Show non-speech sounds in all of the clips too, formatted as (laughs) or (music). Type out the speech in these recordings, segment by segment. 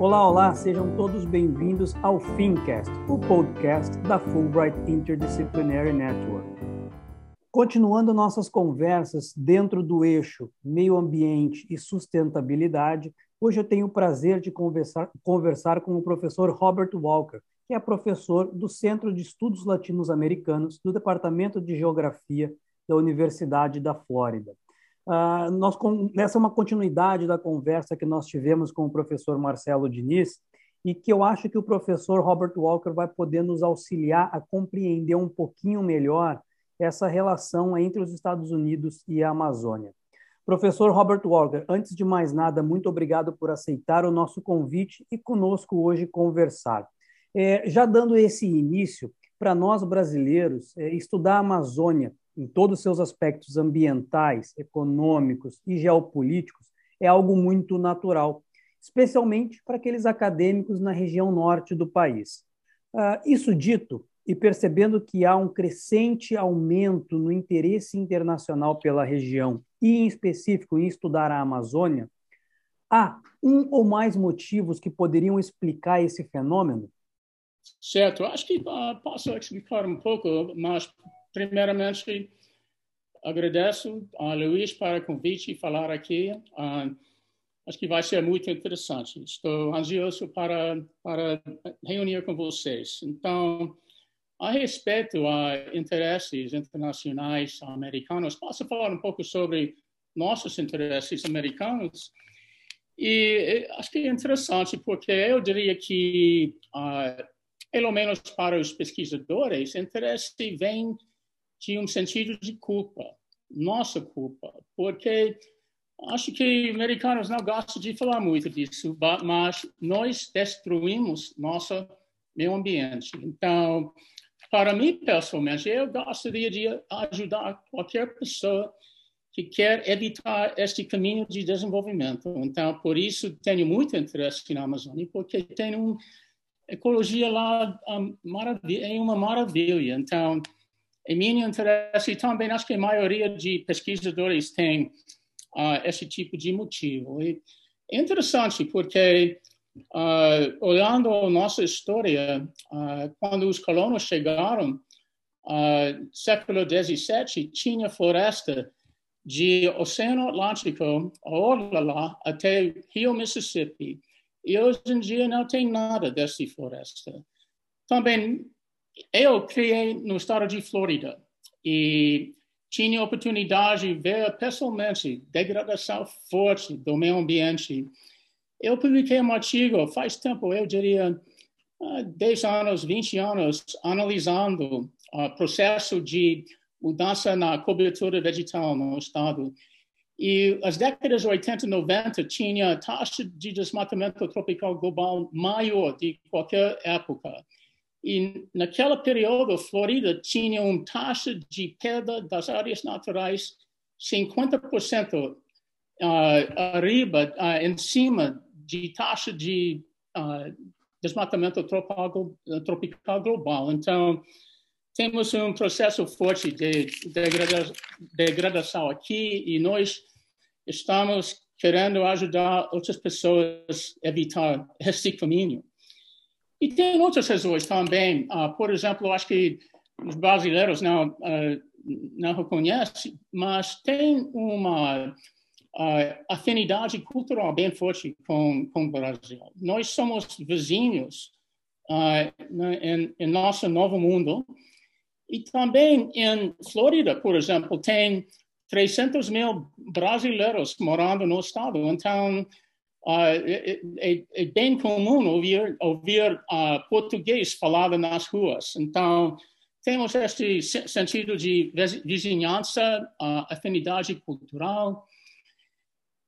Olá, olá, sejam todos bem-vindos ao Fincast, o podcast da Fulbright Interdisciplinary Network. Continuando nossas conversas dentro do eixo meio ambiente e sustentabilidade, hoje eu tenho o prazer de conversar, conversar com o professor Robert Walker, que é professor do Centro de Estudos Latino-Americanos do Departamento de Geografia da Universidade da Flórida. Uh, nós, com, essa é uma continuidade da conversa que nós tivemos com o professor Marcelo Diniz e que eu acho que o professor Robert Walker vai poder nos auxiliar a compreender um pouquinho melhor essa relação entre os Estados Unidos e a Amazônia. Professor Robert Walker, antes de mais nada, muito obrigado por aceitar o nosso convite e conosco hoje conversar. É, já dando esse início, para nós brasileiros, é, estudar a Amazônia em todos os seus aspectos ambientais, econômicos e geopolíticos, é algo muito natural, especialmente para aqueles acadêmicos na região norte do país. Uh, isso dito, e percebendo que há um crescente aumento no interesse internacional pela região, e em específico em estudar a Amazônia, há um ou mais motivos que poderiam explicar esse fenômeno? Certo, acho que uh, posso explicar um pouco, mas primeiramente, agradeço a Luiz para o convite e falar aqui. Uh, acho que vai ser muito interessante. Estou ansioso para, para reunir com vocês. Então, a respeito a interesses internacionais americanos, posso falar um pouco sobre nossos interesses americanos? E acho que é interessante, porque eu diria que, uh, pelo menos para os pesquisadores, interesse vem tinha um sentido de culpa, nossa culpa, porque acho que americanos não gostam de falar muito disso, mas nós destruímos nosso meio ambiente. Então, para mim, pessoalmente, eu gostaria de ajudar qualquer pessoa que quer evitar este caminho de desenvolvimento. Então, por isso, tenho muito interesse na Amazônia, porque tem uma ecologia lá um, é uma maravilha. Então, em meu interesse, e também acho que a maioria de pesquisadores tem uh, esse tipo de motivo. E é interessante porque, uh, olhando a nossa história, uh, quando os colonos chegaram, uh, século XVII, tinha floresta de Oceano Atlântico, lá, até Rio Mississippi. E hoje em dia não tem nada dessa floresta. Também eu criei no estado de Flórida e tinha oportunidade de ver pessoalmente degradação forte do meio ambiente. Eu publiquei um artigo faz tempo, eu diria 10 anos, 20 anos, analisando o processo de mudança na cobertura vegetal no estado. E as décadas 80 e 90 tinha taxa de desmatamento tropical global maior de qualquer época. E naquele período, a Flórida tinha uma taxa de queda das áreas naturais 50% uh, arriba, uh, em cima de taxa de uh, desmatamento tropical, tropical global. Então, temos um processo forte de degradação aqui e nós estamos querendo ajudar outras pessoas a evitar esse caminho. E tem outras razões também. Uh, por exemplo, acho que os brasileiros não, uh, não reconhecem, mas tem uma uh, afinidade cultural bem forte com, com o Brasil. Nós somos vizinhos em, em nosso novo mundo. E também em Flórida, por exemplo, tem 300 mil brasileiros morando no estado. Então, é, é, bem comum ouvir, ouvir uh, português falado nas ruas. Então, temos este sentido de vizinhança, uh, afinidade cultural.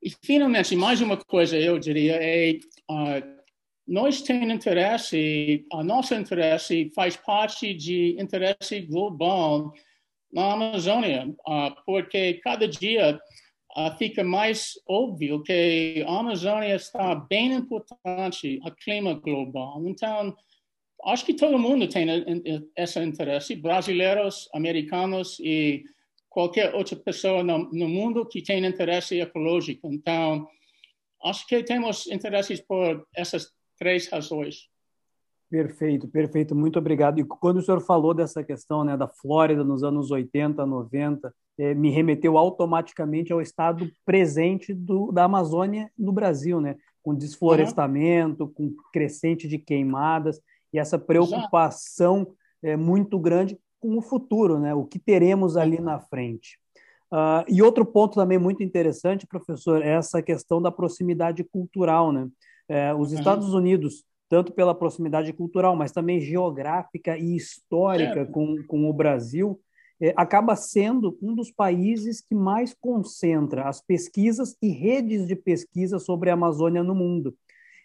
E, finalmente, mais uma coisa, eu diria, é nós temos interesse, a nosso interesse faz parte de interesse global na Amazônia, porque cada dia fica mais óbvio que a Amazônia está bem importante ao clima global. Então, acho que todo mundo tem esse interesse, brasileiros, americanos e qualquer outra pessoa no, no mundo que tem interesse ecológico. Então, acho que temos interesses por essas três razões. Perfeito, perfeito. Muito obrigado. E quando o senhor falou dessa questão né, da Flórida nos anos 80, 90, é, me remeteu automaticamente ao estado presente do, da Amazônia no Brasil, né? com desflorestamento, uhum. com crescente de queimadas e essa preocupação é, muito grande com o futuro, né? o que teremos ali na frente. Uh, e outro ponto também muito interessante, professor, é essa questão da proximidade cultural. Né? É, os Estados Unidos, tanto pela proximidade cultural, mas também geográfica e histórica com, com o Brasil, é, acaba sendo um dos países que mais concentra as pesquisas e redes de pesquisa sobre a Amazônia no mundo.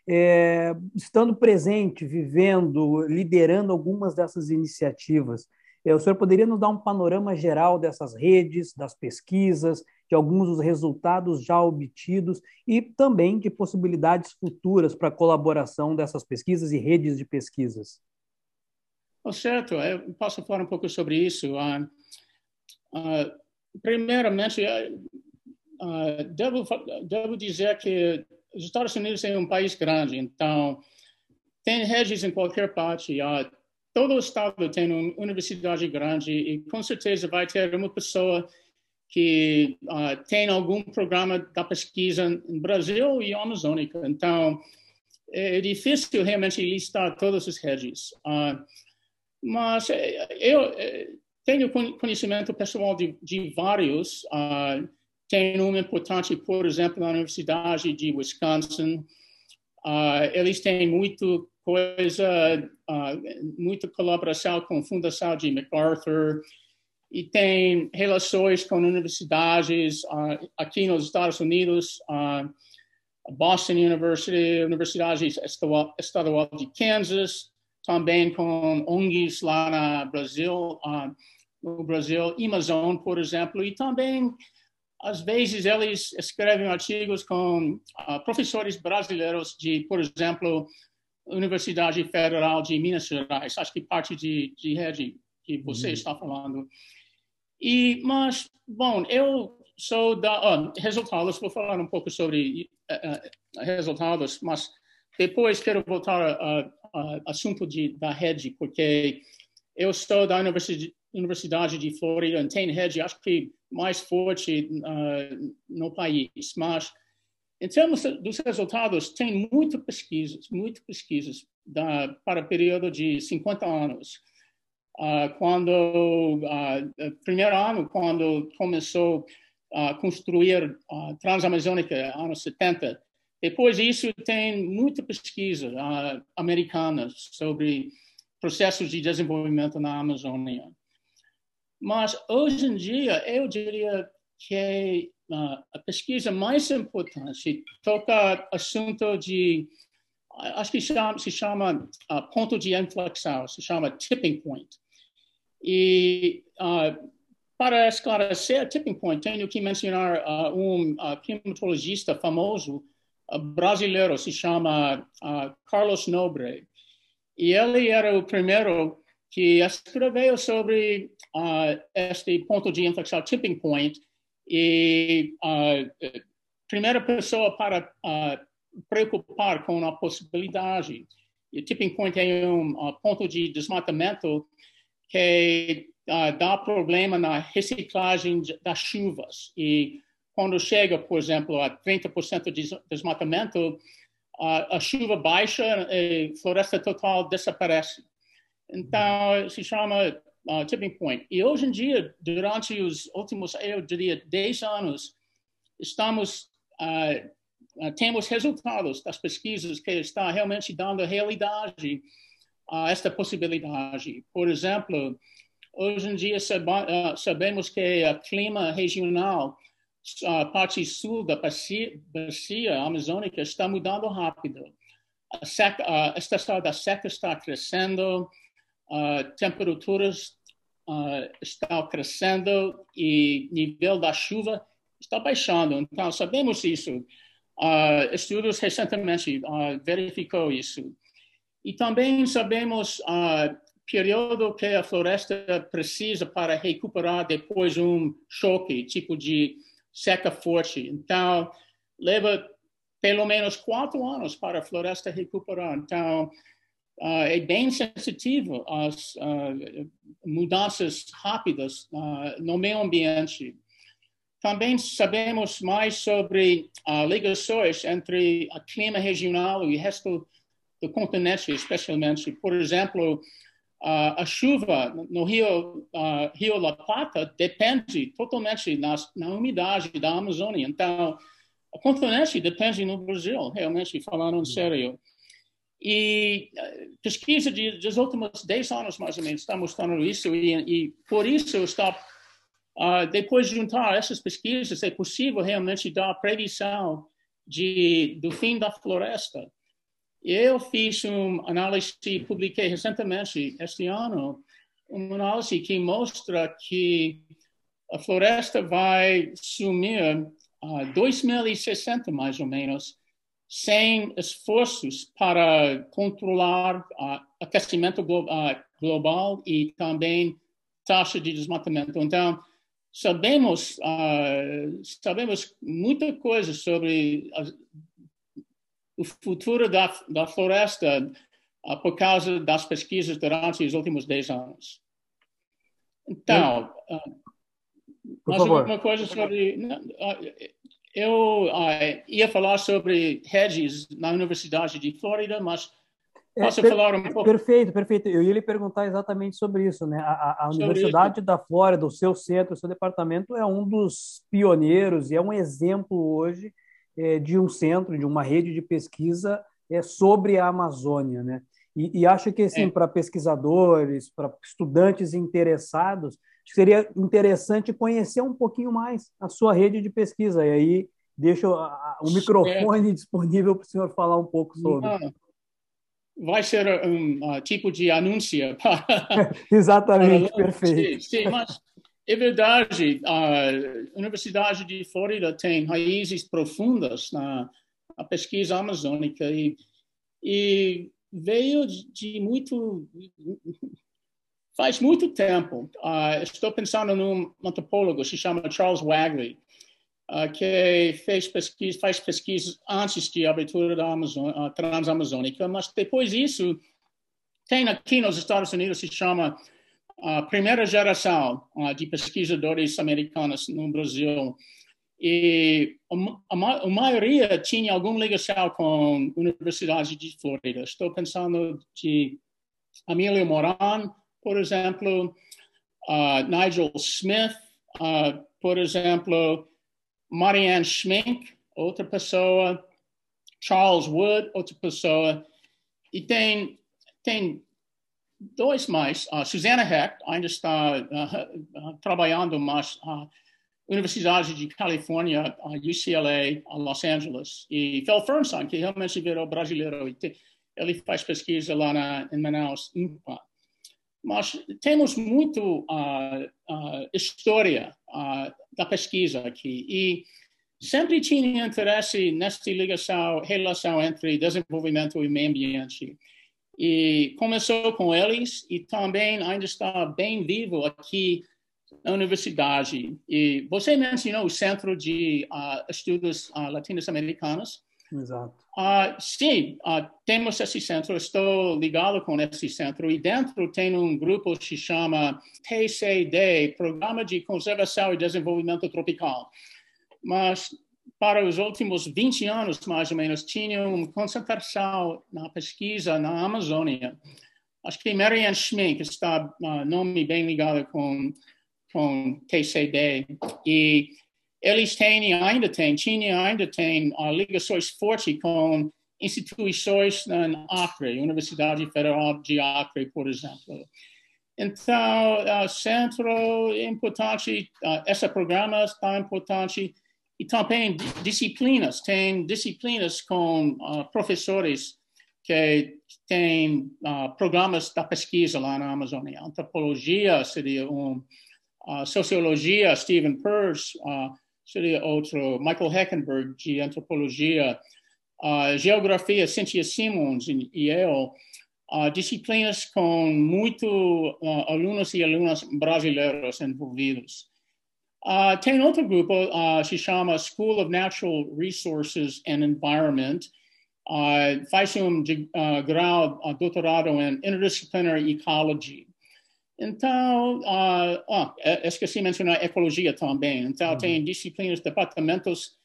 É, estando presente, vivendo, liderando algumas dessas iniciativas, é, o senhor poderia nos dar um panorama geral dessas redes, das pesquisas, de alguns dos resultados já obtidos e também de possibilidades futuras para a colaboração dessas pesquisas e redes de pesquisas? Oh, certo, eu posso falar um pouco sobre isso. Uh, Uh, primeiramente, uh, devo, devo dizer que os Estados Unidos é um país grande, então tem redes em qualquer parte. Todo estado tem uma universidade grande e com certeza vai ter uma pessoa que uh, tem algum programa da pesquisa no Brasil e Amazônica. Então, é difícil realmente listar todas as redes. Uh, mas eu, tenho conhecimento pessoal de, de vários. Uh, tenho um importante, por exemplo, na Universidade de Wisconsin. Uh, eles têm muito coisa, uh, muita colaboração com a Fundação de MacArthur e tem relações com universidades uh, aqui nos Estados Unidos, uh, Boston University, Universidade Estadual de Kansas, também com ONGs lá no Brasil. Uh, no Brasil, Amazon, por exemplo, e também, às vezes, eles escrevem artigos com uh, professores brasileiros de, por exemplo, Universidade Federal de Minas Gerais, acho que parte de, de rede que você uhum. está falando. E, mas, bom, eu sou da. Oh, resultados, vou falar um pouco sobre uh, uh, resultados, mas depois quero voltar ao assunto de, da rede, porque eu sou da Universidade, Universidade de Flórida tem rede, acho que mais forte uh, no país, mas em termos dos resultados, tem muitas pesquisas, muitas pesquisas da, para o período de 50 anos. Uh, quando, uh, primeiro ano, quando começou a construir a Transamazônica, anos 70. Depois disso, tem muita pesquisa uh, americana sobre processos de desenvolvimento na Amazônia. Mas hoje em dia, eu diria que uh, a pesquisa mais importante toca assunto de, acho que chama, se chama uh, ponto de inflexão, se chama tipping point. E para esclarecer tipping point, tenho que mencionar um climatologista famoso brasileiro, se chama Carlos Nobre. E ele era o primeiro que escreveu sobre uh, este ponto de inflexão, tipping point, e a uh, primeira pessoa para uh, preocupar com a possibilidade. E tipping point é um uh, ponto de desmatamento que dá problema na reciclagem das chuvas. E quando chega, por exemplo, a 30% de desmatamento, a chuva baixa e floresta total desaparece. Então, se chama uh, tipping point. E hoje em dia, durante os últimos, eu diria, 10 anos, estamos, uh, uh, temos resultados das pesquisas que estão realmente dando realidade a esta possibilidade. Por exemplo, hoje em dia sabemos que o clima regional, a parte sul da bacia, bacia amazônica, está mudando rápido. A, seca, a estação da seca está crescendo, uh, temperaturas uh, estão crescendo e nível da chuva está baixando. Então, sabemos isso. Uh, estudos recentemente uh, verificou isso. E também sabemos o período que a floresta precisa para recuperar depois de um choque, tipo de seca forte. Então, leva pelo menos quatro anos para a floresta recuperar. Então, uh, é bem sensitivo às uh, mudanças rápidas uh, no meio ambiente. Também sabemos mais sobre ligações entre o clima regional e o resto do continente, especialmente. Por exemplo, a chuva no Rio, Rio La Plata depende totalmente nas, na umidade da Amazônia. Então, o continente depende no Brasil, realmente, falando em sério. E eh, pesquisa de, dos últimos 10 anos, mais ou menos, está mostrando isso, e, e por isso está, uh, depois de juntar essas pesquisas, é possível realmente dar previsão de, do fim da floresta. Eu fiz uma análise, publiquei recentemente, este ano, uma análise que mostra que a floresta vai sumir uh, 2060, mais ou menos, sem esforços para controlar uh, aquecimento glo uh, global e também taxa de desmatamento. Então, sabemos uh, sabemos muita coisa sobre a, o futuro da, da floresta uh, por causa das pesquisas durante os últimos 10 anos. Então, uh, mais alguma coisa sobre eu uh, ia falar sobre redes na Universidade de Flórida, mas é, posso é, falar um pouco? Perfeito, perfeito. Eu ia lhe perguntar exatamente sobre isso. Né? A, a Universidade isso. da Flórida, o seu centro, o seu departamento é um dos pioneiros e é um exemplo hoje de um centro, de uma rede de pesquisa é, sobre a Amazônia. Né? E, e acho que, assim, é. para pesquisadores, para estudantes interessados, seria interessante conhecer um pouquinho mais a sua rede de pesquisa. E aí deixo o microfone é. (laughs) disponível para o senhor falar um pouco sobre. Ah, vai ser um uh, tipo de anúncio. (laughs) (laughs) Para, Exatamente, para, perfeito. Sim, sim, mas é verdade, a Universidade de Flórida tem raízes profundas na, na pesquisa amazônica e, e veio de muito Faz muito tempo, uh, estou pensando num antropólogo, se chama Charles Wagley, uh, que fez pesquisa, faz pesquisas antes de abertura da Amazon, uh, transamazônica, mas depois disso, tem aqui nos Estados Unidos, se chama a primeira geração de pesquisadores americanos no Brasil. E a, a, maioria tinha alguma ligação com a Universidade de Flórida. Estou pensando de Amílio Moran, por exemplo, uh, Nigel Smith, uh, por exemplo, Marianne Schmink, outra pessoa, Charles Wood, outra pessoa, e tem, tem dois mais. Uh, Susana Hecht ainda está uh, trabalhando mais uh, Universidade de Califórnia, UCLA, Los Angeles, e Phil Fernstein, que realmente virou brasileiro, ele faz pesquisa lá na, em Manaus, INPA mas temos muito uh, uh, história da pesquisa aqui e sempre tinha interesse nessa ligação, relação entre desenvolvimento e meio ambiente. E começou com eles e também ainda está bem vivo aqui na universidade. E você mencionou o Centro de Estudos Latinos-Americanos. Exato. Uh, sim, uh, temos esse centro, estou ligado com esse centro e dentro tem um grupo que se chama TCD, Programa de Conservação e Desenvolvimento Tropical. Mas para os últimos 20 anos, mais ou menos, tinha uma concentração na pesquisa na Amazônia. Acho que Marianne Schmink está uh, nome bem ligado com, com TCD. E eles têm ainda têm, tinha ainda tem uh, ligações fortes com instituições na Acre, Universidade Federal de Acre, por exemplo. Então, uh, centro é importante, uh, esse programa está importante e também disciplinas, tem disciplinas com uh, professores que têm uh, programas da pesquisa lá na Amazônia. Antropologia seria um, uh, sociologia, Stephen Peirce, seria outro, Michael Heckenberg, de antropologia, geografia, Cynthia Simmons e uh, disciplinas com muito alunos e alunas brasileiros envolvidos. Uh, tem grupo, uh, se chama School of Natural Resources and Environment. Uh, faz um uh, grau, uh, doutorado em Interdisciplinary Ecology. Então, uh, oh, esqueci de mencionar ecologia também. Então, uhum. tem disciplinas, departamentos.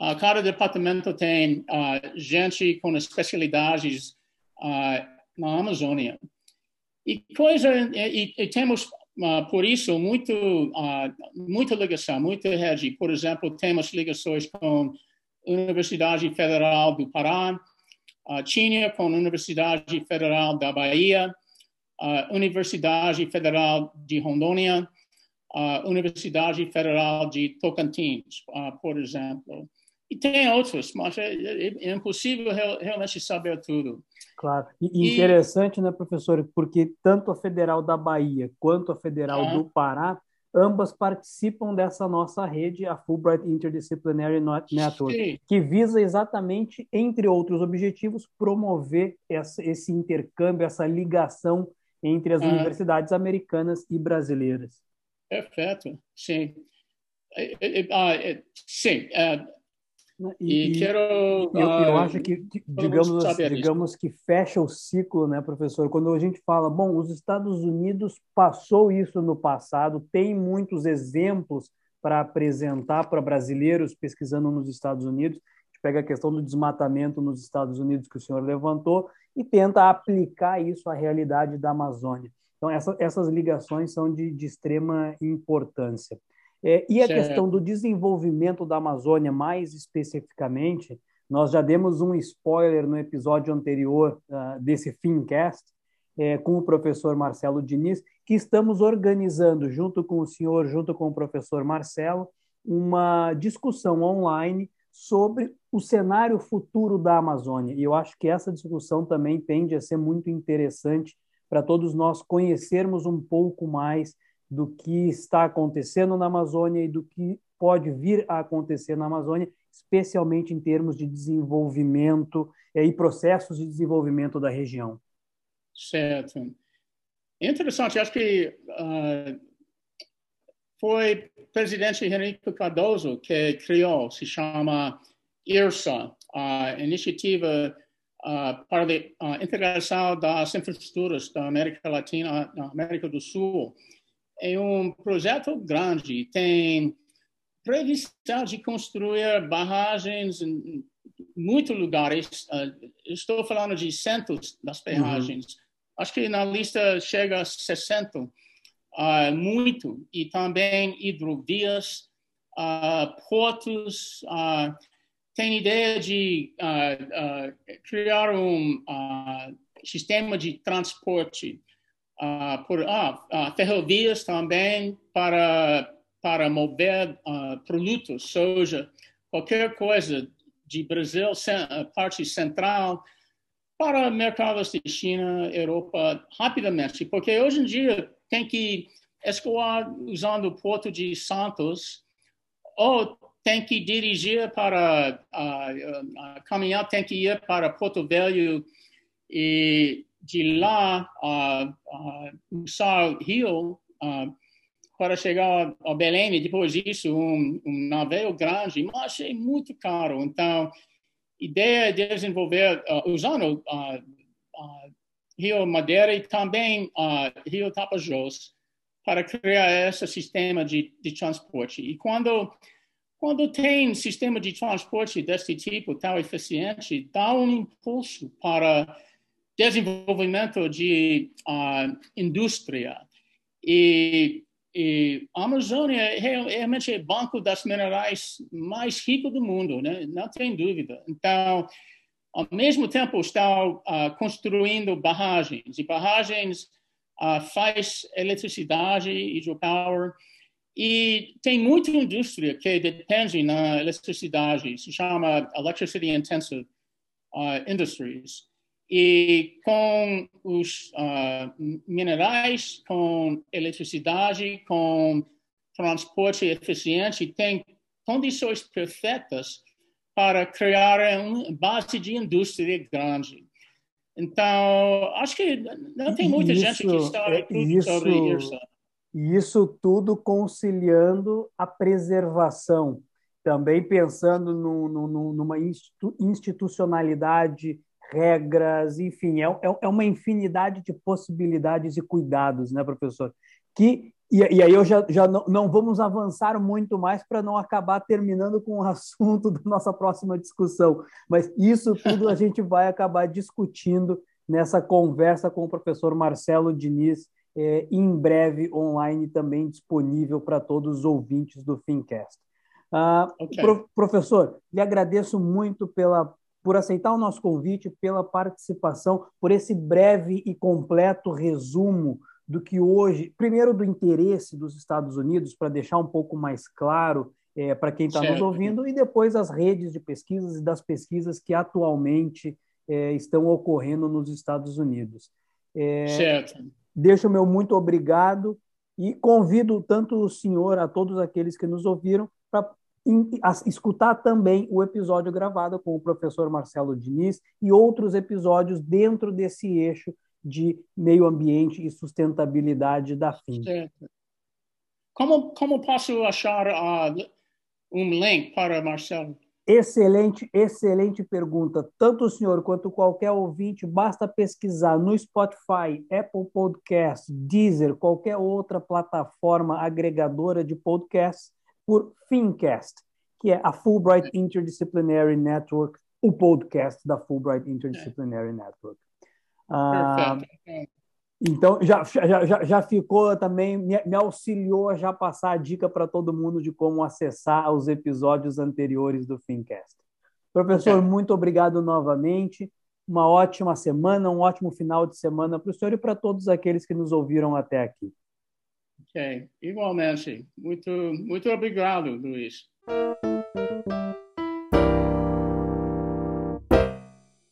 Uh, cada departamento tem uh, gente com especialidades na Amazônia. E coisa, e, e temos por isso muito, muita ligação, muita rede. Por exemplo, temos ligações com a Universidade Federal do Pará, a China com a Universidade Federal da Bahia, a Universidade Federal de Rondônia, a Universidade Federal de Tocantins, uh, por exemplo. E tem outros, mas é, é, é impossível realmente saber tudo. Claro. E, e, interessante, né, professor, porque tanto a Federal da Bahia quanto a Federal -huh. do Pará, ambas participam dessa nossa rede, a Fulbright Interdisciplinary Network, Sim. que visa exatamente, entre outros objetivos, promover essa, esse intercâmbio, essa ligação entre as universidades americanas e brasileiras. Perfeito, sim. Uh, sim, uh, e, e quero. Eu, eu, ah, acho que, digamos, digamos que fecha o ciclo, né, professor? Quando a gente fala, bom, os Estados Unidos passou isso no passado, tem muitos exemplos para apresentar para brasileiros pesquisando nos Estados Unidos. A gente pega a questão do desmatamento nos Estados Unidos que o senhor levantou e tenta aplicar isso à realidade da Amazônia. Então, essa, essas ligações são de, de extrema importância. É, e a certo. questão do desenvolvimento da Amazônia, mais especificamente, nós já demos um spoiler no episódio anterior uh, desse Fincast, é, com o professor Marcelo Diniz, que estamos organizando, junto com o senhor, junto com o professor Marcelo, uma discussão online sobre o cenário futuro da Amazônia. E eu acho que essa discussão também tende a ser muito interessante para todos nós conhecermos um pouco mais do que está acontecendo na Amazônia e do que pode vir a acontecer na Amazônia, especialmente em termos de desenvolvimento eh, e processos de desenvolvimento da região. Certo. Interessante, acho que uh, foi o presidente Henrique Cardoso que criou, se chama IRSA, a Iniciativa uh, para a Integração das Infraestruturas da América Latina na América do Sul é um projeto grande, tem previsão de construir barragens em muitos lugares. Uh, estou falando de centos das barragens. Uhum. Acho que na lista chega a 60. Uh, ah, muito. E também hidrovias, uh, portos. tem ideia de criar um sistema de transporte uh, por uh, ferrovias também para, para mover produtos, soja, qualquer coisa de Brasil, parte central, para mercados de China, Europa, rapidamente, porque hoje em dia tem que escoar usando o porto de Santos, ou tem que dirigir para, uh, caminhar, tem que ir para Porto Velho e de lá uh, usar rio para chegar a Belém e depois disso um, um navio grande, mas achei muito caro. Então, ideia de desenvolver, uh, usando uh, uh, Rio Madeira e também Rio Tapajós para criar esse sistema de, de transporte. E quando quando tem sistema de transporte desse tipo tão eficiente, dá um impulso para desenvolvimento de uh, indústria. E, e a Amazônia é realmente é o banco das minerais mais rico do mundo, né? não tem dúvida. Então, ao mesmo tempo, está uh, construindo barragens, e barragens uh, faz eletricidade, hydropower, e tem muita indústria que depende na eletricidade, se chama Electricity Intensive uh, Industries e com os uh, minerais, com eletricidade, com transporte eficiente, tem condições perfeitas para criar uma base de indústria grande. Então, acho que não tem muita isso, gente que está isso, sobre isso. Isso tudo conciliando a preservação, também pensando no, no, numa institucionalidade, regras, enfim, é, é, é uma infinidade de possibilidades e cuidados, né, professor? Que e, e, aí eu já, já não, não vamos avançar muito mais para não acabar terminando com o (laughs) assunto da nossa próxima discussão. Mas isso tudo a gente vai acabar discutindo nessa conversa com o professor Marcelo Diniz, é, em breve online também disponível para todos os ouvintes do Fincast. Ah, okay. pro, professor, lhe agradeço muito pela, por aceitar o nosso convite, pela participação, por esse breve e completo resumo do que hoje, primeiro do interesse dos Estados Unidos, para deixar um pouco mais claro é, para quem está nos ouvindo, e depois as redes de pesquisas e das pesquisas que atualmente é, estão ocorrendo nos Estados Unidos. É, certo. Deixo o meu muito obrigado e convido tanto o senhor, a todos aqueles que nos ouviram, para escutar também o episódio gravado com o professor Marcelo Diniz e outros episódios dentro desse eixo de meio ambiente e sustentabilidade da FIM. Como, como posso achar uh, um link para Marcelo? Excelente, excelente pergunta. Tanto o senhor quanto qualquer ouvinte, basta pesquisar no Spotify, Apple Podcasts, Deezer, qualquer outra plataforma agregadora de podcasts por Fincast, que é a Fulbright Interdisciplinary Network, o podcast da Fulbright Interdisciplinary Network. Ah, então, já, já, já ficou também, me, me auxiliou a já passar a dica para todo mundo de como acessar os episódios anteriores do Fincast. Professor, muito obrigado novamente. Uma ótima semana, um ótimo final de semana para o senhor e para todos aqueles que nos ouviram até aqui. Ok, igualmente. Muito, muito obrigado, Luiz.